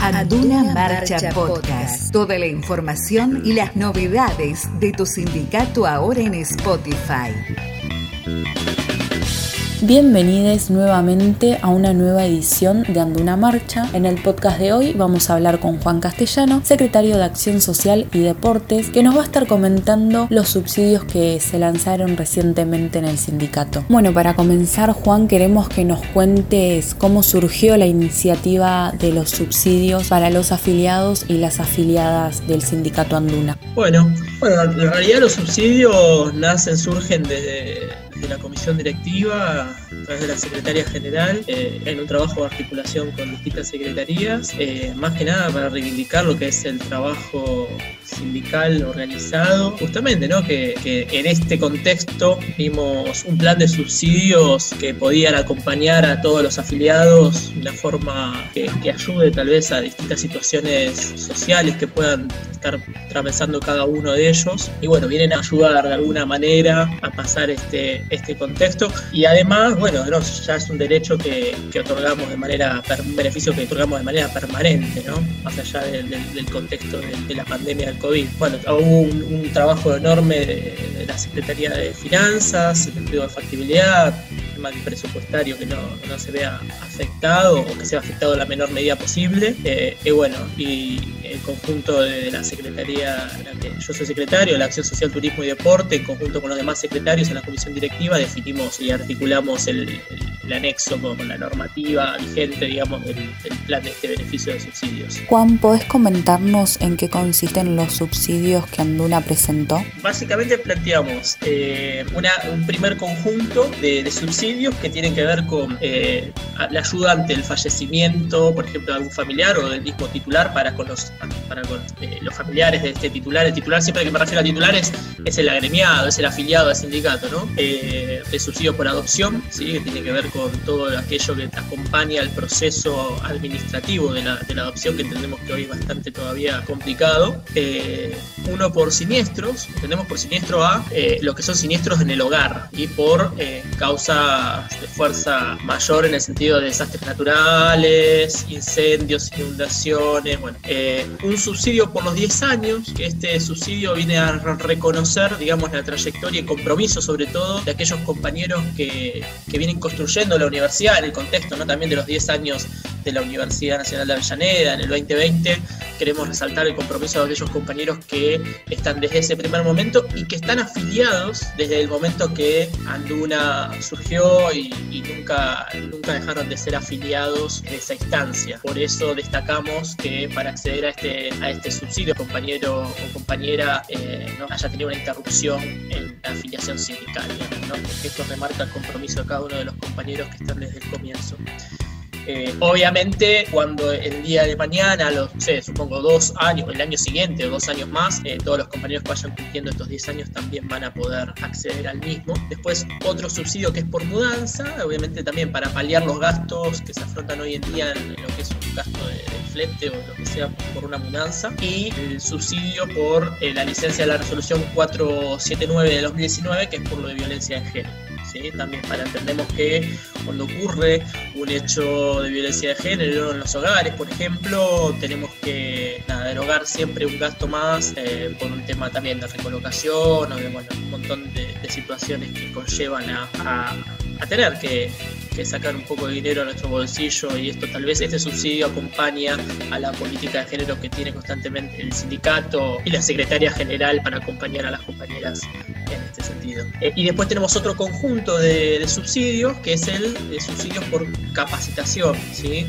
Anduna Marcha Podcast. Toda la información y las novedades de tu sindicato ahora en Spotify. Bienvenidos nuevamente a una nueva edición de Anduna Marcha. En el podcast de hoy vamos a hablar con Juan Castellano, secretario de Acción Social y Deportes, que nos va a estar comentando los subsidios que se lanzaron recientemente en el sindicato. Bueno, para comenzar, Juan, queremos que nos cuentes cómo surgió la iniciativa de los subsidios para los afiliados y las afiliadas del sindicato Anduna. Bueno, bueno, en realidad los subsidios nacen, surgen desde de la comisión directiva a través de la secretaria general eh, en un trabajo de articulación con distintas secretarías, eh, más que nada para reivindicar lo que es el trabajo sindical organizado, justamente, ¿no? Que, en este contexto vimos un plan de subsidios que podían acompañar a todos los afiliados de una forma que, ayude tal vez a distintas situaciones sociales que puedan estar atravesando cada uno de ellos. Y bueno, vienen a ayudar de alguna manera a pasar este, este contexto. Y además, bueno, ya es un derecho que, otorgamos de manera, un beneficio que otorgamos de manera permanente, ¿no? Más allá del, contexto de, la pandemia del COVID. Bueno, hubo un, trabajo enorme de, la Secretaría de Finanzas, el estudio de factibilidad, tema presupuestario que no, se vea afectado o que sea afectado en la menor medida posible. Eh, y bueno, y el conjunto de la Secretaría, yo soy secretario, la Acción Social, Turismo y Deporte, en conjunto con los demás secretarios en la comisión directiva, definimos y articulamos el, anexo con, la normativa vigente, digamos, del, plan de este beneficio de subsidios. Juan, ¿podés comentarnos en qué consisten los subsidios que Anduna presentó? Básicamente planteamos eh, un primer conjunto de, subsidios que tienen que ver con eh, la ayuda ante el fallecimiento, por ejemplo, de algún familiar o del mismo titular para con los para con eh, los familiares de este titular. El titular, siempre que me refiero a titulares, es el agremiado, es el afiliado al sindicato, ¿no? Eh, de subsidio por adopción, ¿sí? que tiene que ver con todo aquello que acompaña el proceso administrativo de la, de la adopción, que entendemos que hoy es bastante todavía complicado. Eh, uno por siniestros, entendemos por siniestro a lo que son siniestros en el hogar y por causa de fuerza mayor en el sentido de desastres naturales, incendios, inundaciones, bueno, un subsidio por los 10 años, que este subsidio viene a reconocer, digamos, la trayectoria y compromiso, sobre todo, de aquellos compañeros que, que vienen construyendo la universidad en el contexto, ¿no? También de los 10 años de la Universidad Nacional de Avellaneda en el 2020. Queremos resaltar el compromiso de aquellos compañeros que están desde ese primer momento y que están afiliados desde el momento que Anduna surgió y, nunca, nunca dejaron de ser afiliados de esa instancia. Por eso destacamos que para acceder a este, a este subsidio, compañero o compañera eh, no haya tenido una interrupción en la afiliación sindical. Porque esto remarca el compromiso de cada uno de los compañeros que están desde el comienzo. Eh, obviamente, cuando el día de mañana, los, sé, supongo dos años, el año siguiente o dos años más, eh, todos los compañeros que vayan cumpliendo estos 10 años también van a poder acceder al mismo. Después, otro subsidio que es por mudanza, obviamente también para paliar los gastos que se afrontan hoy en día en lo que es un gasto de, flete o lo que sea por una mudanza. Y el subsidio por eh, la licencia de la resolución 479 de 2019, que es por lo de violencia de género. También para entendemos que cuando ocurre un hecho de violencia de género en los hogares, por ejemplo, tenemos que derogar siempre un gasto más eh, por un tema también de recolocación o de bueno, un montón de, situaciones que conllevan a tener que que sacar un poco de dinero a nuestro bolsillo y esto tal vez este subsidio acompaña a la política de género que tiene constantemente el sindicato y la secretaria general para acompañar a las compañeras en este sentido. Eh, y después tenemos otro conjunto de, subsidios que es el de subsidios por capacitación. ¿sí?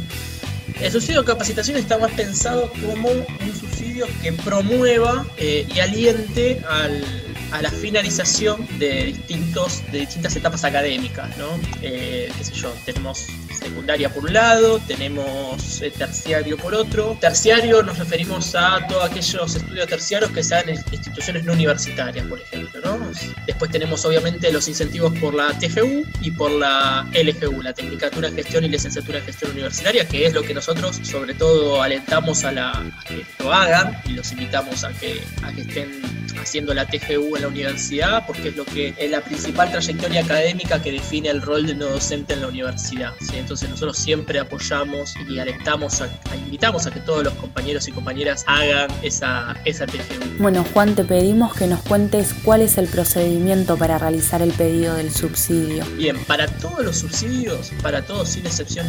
El subsidio de capacitación está más pensado como un subsidio que promueva eh, y aliente al a la finalización de, distintos, de distintas etapas académicas, ¿no? Eh, qué sé yo, tenemos secundaria por un lado, tenemos eh, terciario por otro. Terciario nos referimos a todos aquellos estudios terciarios que se dan en instituciones no universitarias, por ejemplo, ¿no? Después tenemos obviamente los incentivos por la TGU y por la LGU, la Tecnicatura en Gestión y Licenciatura en Gestión Universitaria, que es lo que nosotros sobre todo alentamos a, la, que lo hagan y los invitamos a que, a que estén haciendo la TGU en la universidad, porque es lo que es la principal trayectoria académica que define el rol de no docente en la universidad. Entonces nosotros siempre apoyamos y alentamos, a, invitamos a que todos los compañeros y compañeras hagan esa, esa TGU. Bueno, Juan, te pedimos que nos cuentes cuál es el procedimiento para realizar el pedido del subsidio. Bien, para todos los subsidios, para todos sin excepción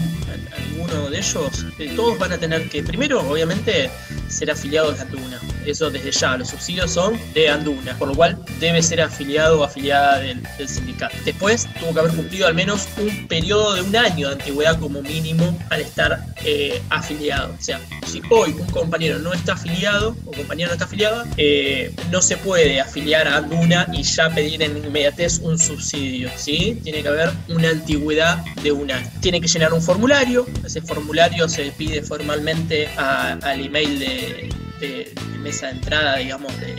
alguno de ellos, eh, todos van a tener que, primero, obviamente, ser afiliados de Anduna. Eso desde ya, los subsidios son de Anduna, por lo cual debe ser afiliado o afiliada del, sindicato. Después tuvo que haber cumplido al menos un periodo de un año de antigüedad como mínimo al estar eh, afiliado. O sea, si hoy un compañero no está afiliado o compañero no está afiliada, eh, no se puede afiliar a Anduna y ya pedir en inmediatez un subsidio. ¿sí? Tiene que haber una antigüedad de un año. Tiene que llenar un formulario, ese formulario se pide formalmente al email de de, mesa de entrada, digamos, de,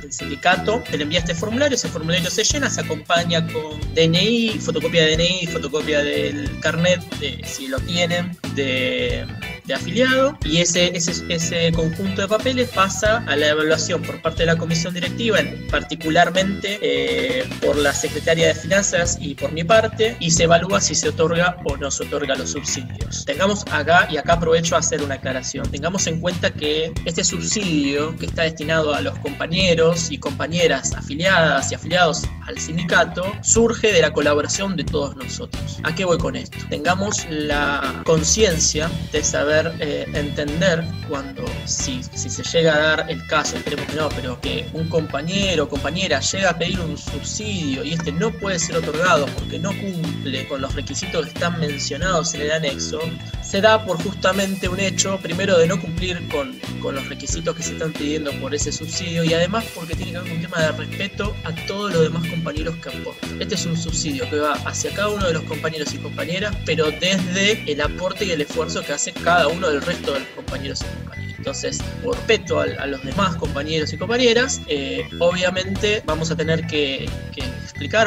del sindicato, se le envía este formulario, ese formulario se llena, se acompaña con DNI, fotocopia de DNI, fotocopia del carnet, de, si lo tienen, de de afiliado y ese, ese, ese conjunto de papeles pasa a la evaluación por parte de la comisión directiva, particularmente eh, por la secretaria de Finanzas y por mi parte, y se evalúa si se otorga o no se otorga los subsidios. Tengamos acá, y acá aprovecho a hacer una aclaración, tengamos en cuenta que este subsidio que está destinado a los compañeros y compañeras afiliadas y afiliados al sindicato surge de la colaboración de todos nosotros. ¿A qué voy con esto? Tengamos la conciencia de saber eh, entender cuando, si, se llega a dar el caso, esperemos que no, pero que un compañero o compañera llega a pedir un subsidio y este no puede ser otorgado porque no cumple con los requisitos que están mencionados en el anexo, se da por justamente un hecho, primero de no cumplir con, con los requisitos que se están pidiendo por ese subsidio y además porque tiene que haber un tema de respeto a todos los demás compañeros que aportan. Este es un subsidio que va hacia cada uno de los compañeros y compañeras, pero desde el aporte y el esfuerzo que hace cada uno del resto de los compañeros y compañeras. Entonces, por respeto a, los demás compañeros y compañeras, eh, obviamente vamos a tener que,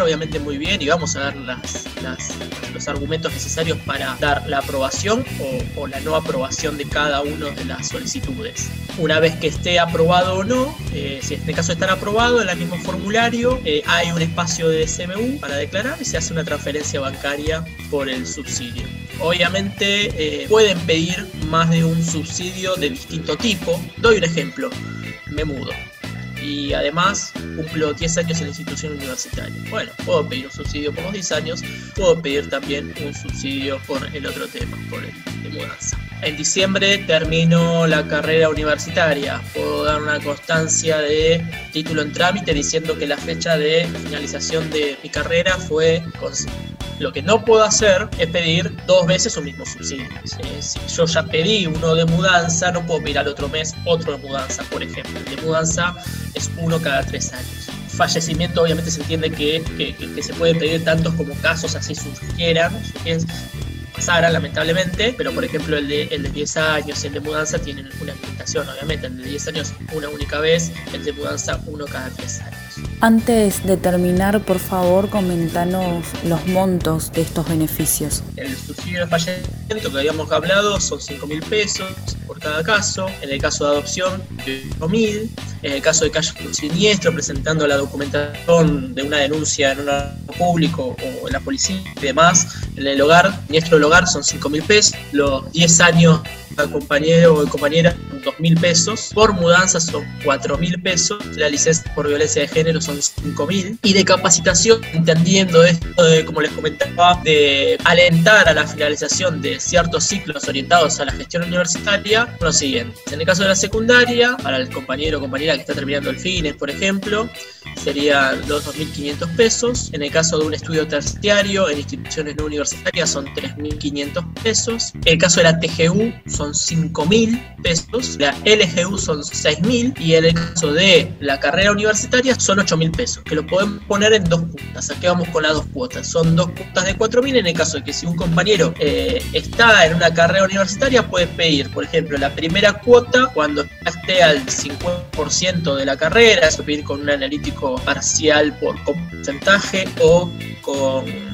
obviamente muy bien, y vamos a dar las, los argumentos necesarios para dar la aprobación o, la no aprobación de cada una de las solicitudes. Una vez que esté aprobado o no, eh, si en este caso están aprobado, en el mismo formulario eh, hay un espacio de SMU para declarar y se hace una transferencia bancaria por el subsidio. Obviamente pueden pedir más de un subsidio de distinto tipo. Doy un ejemplo, me mudo y además cumplo 10 años en la institución universitaria. Bueno, puedo pedir un subsidio por los 10 años, puedo pedir también un subsidio por el otro tema, por el de mudanza. En diciembre termino la carrera universitaria, puedo dar una constancia de título en trámite diciendo que la fecha de finalización de mi carrera fue lo que no puedo hacer es pedir dos veces un mismo subsidio. si yo ya pedí uno de mudanza, no puedo pedir al otro mes otro de mudanza, por ejemplo. El de mudanza es uno cada tres años. Fallecimiento obviamente se entiende que, que, se puede pedir tantos como casos así surgieran, pasara lamentablemente, pero por ejemplo el de, el de 10 años, el de mudanza tienen una limitación obviamente, el de 10 años una única vez, el de mudanza uno cada tres años. Antes de terminar, por favor, comentanos los montos de estos beneficios. El subsidio de fallecimiento que habíamos hablado son 5 mil pesos por cada caso. En el caso de adopción, 8 mil. En el caso de un siniestro, presentando la documentación de una denuncia en un público o en la policía y demás, en el hogar, siniestro del hogar son 5 mil pesos. Los 10 años compañero o compañera dos mil pesos, por mudanza son cuatro mil pesos, la licencia por violencia de género son cinco mil, y de capacitación, entendiendo esto de, como les comentaba, de alentar a la finalización de ciertos ciclos orientados a la gestión universitaria, lo siguiente. En el caso de la secundaria, para el compañero o compañera que está terminando el FINES, por ejemplo, serían los 2.500 pesos. En el caso de un estudio terciario en instituciones no universitarias son 3.500 pesos. En el caso de la TGU son 5.000 pesos. La LGU son 6.000 y en el caso de la carrera universitaria son 8.000 pesos, que lo podemos poner en dos cuotas. Aquí vamos con las dos cuotas. Son dos cuotas de 4.000 en el caso de que si un compañero eh, está en una carrera universitaria puede pedir, por ejemplo, la primera cuota cuando esté al 50% de la carrera, pedir con un analítico parcial por porcentaje o con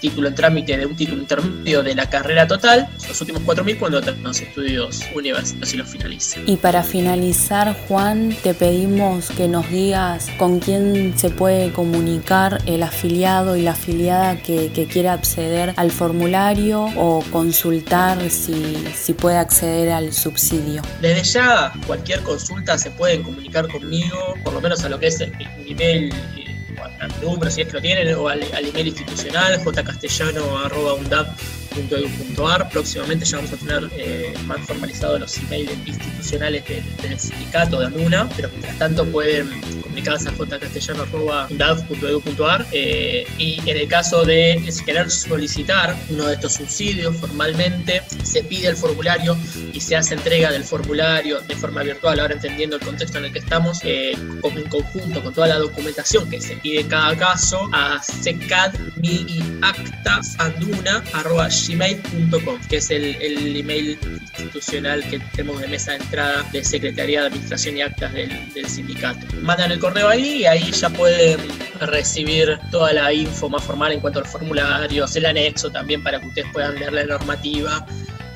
título en trámite de un título intermedio de la carrera total, los últimos 4.000 cuando los estudios universitarios y los finalice. Y para finalizar, Juan, te pedimos que nos digas con quién se puede comunicar el afiliado y la afiliada que, que quiera acceder al formulario o consultar si, si puede acceder al subsidio. Desde ya, cualquier consulta se pueden comunicar conmigo, por lo menos a lo que es mi email al número si es lo tienen, o al, email institucional, jcastellano.undab.edu.ar. Próximamente ya vamos a tener eh, más formalizados los emails institucionales del sindicato de ANUNA, pero mientras tanto pueden comunicarse a jcastellano.undab.edu.ar eh, y en el caso de querer solicitar uno de estos subsidios formalmente, se pide el formulario y se hace entrega del formulario de forma virtual, ahora entendiendo el contexto en el que estamos, eh, en conjunto con toda la documentación que se pide en cada caso, a secadmiactasanduna.gmail.com, que es el, el, email institucional que tenemos de mesa de entrada de Secretaría de Administración y Actas del, del sindicato. Mandan el correo ahí y ahí ya pueden recibir toda la info más formal en cuanto al formulario, el anexo también para que ustedes puedan leer la normativa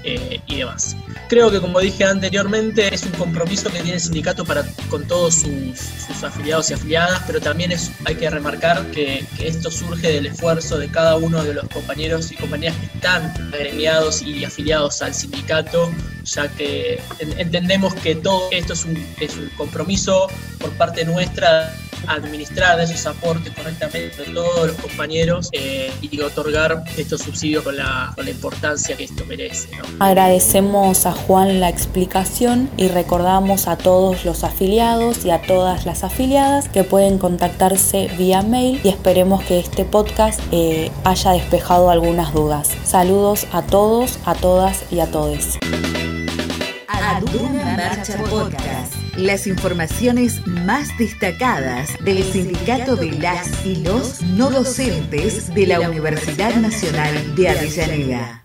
eh, y demás. Creo que como dije anteriormente es un compromiso que tiene el sindicato para con todos sus, afiliados y afiliadas, pero también es, hay que remarcar que, esto surge del esfuerzo de cada uno de los compañeros y compañeras que están agremiados y afiliados al sindicato, ya que entendemos que todo esto es un, es un compromiso por parte nuestra administrar esos aportes correctamente a todos los compañeros eh, y otorgar estos subsidios con la, con la importancia que esto merece. Agradecemos a Juan la explicación y recordamos a todos los afiliados y a todas las afiliadas que pueden contactarse vía mail y esperemos que este podcast eh, haya despejado algunas dudas. Saludos a todos, a todas y a todos. Marcha Podcast las informaciones más destacadas del Sindicato de las y los no docentes de la Universidad Nacional de Avellaneda.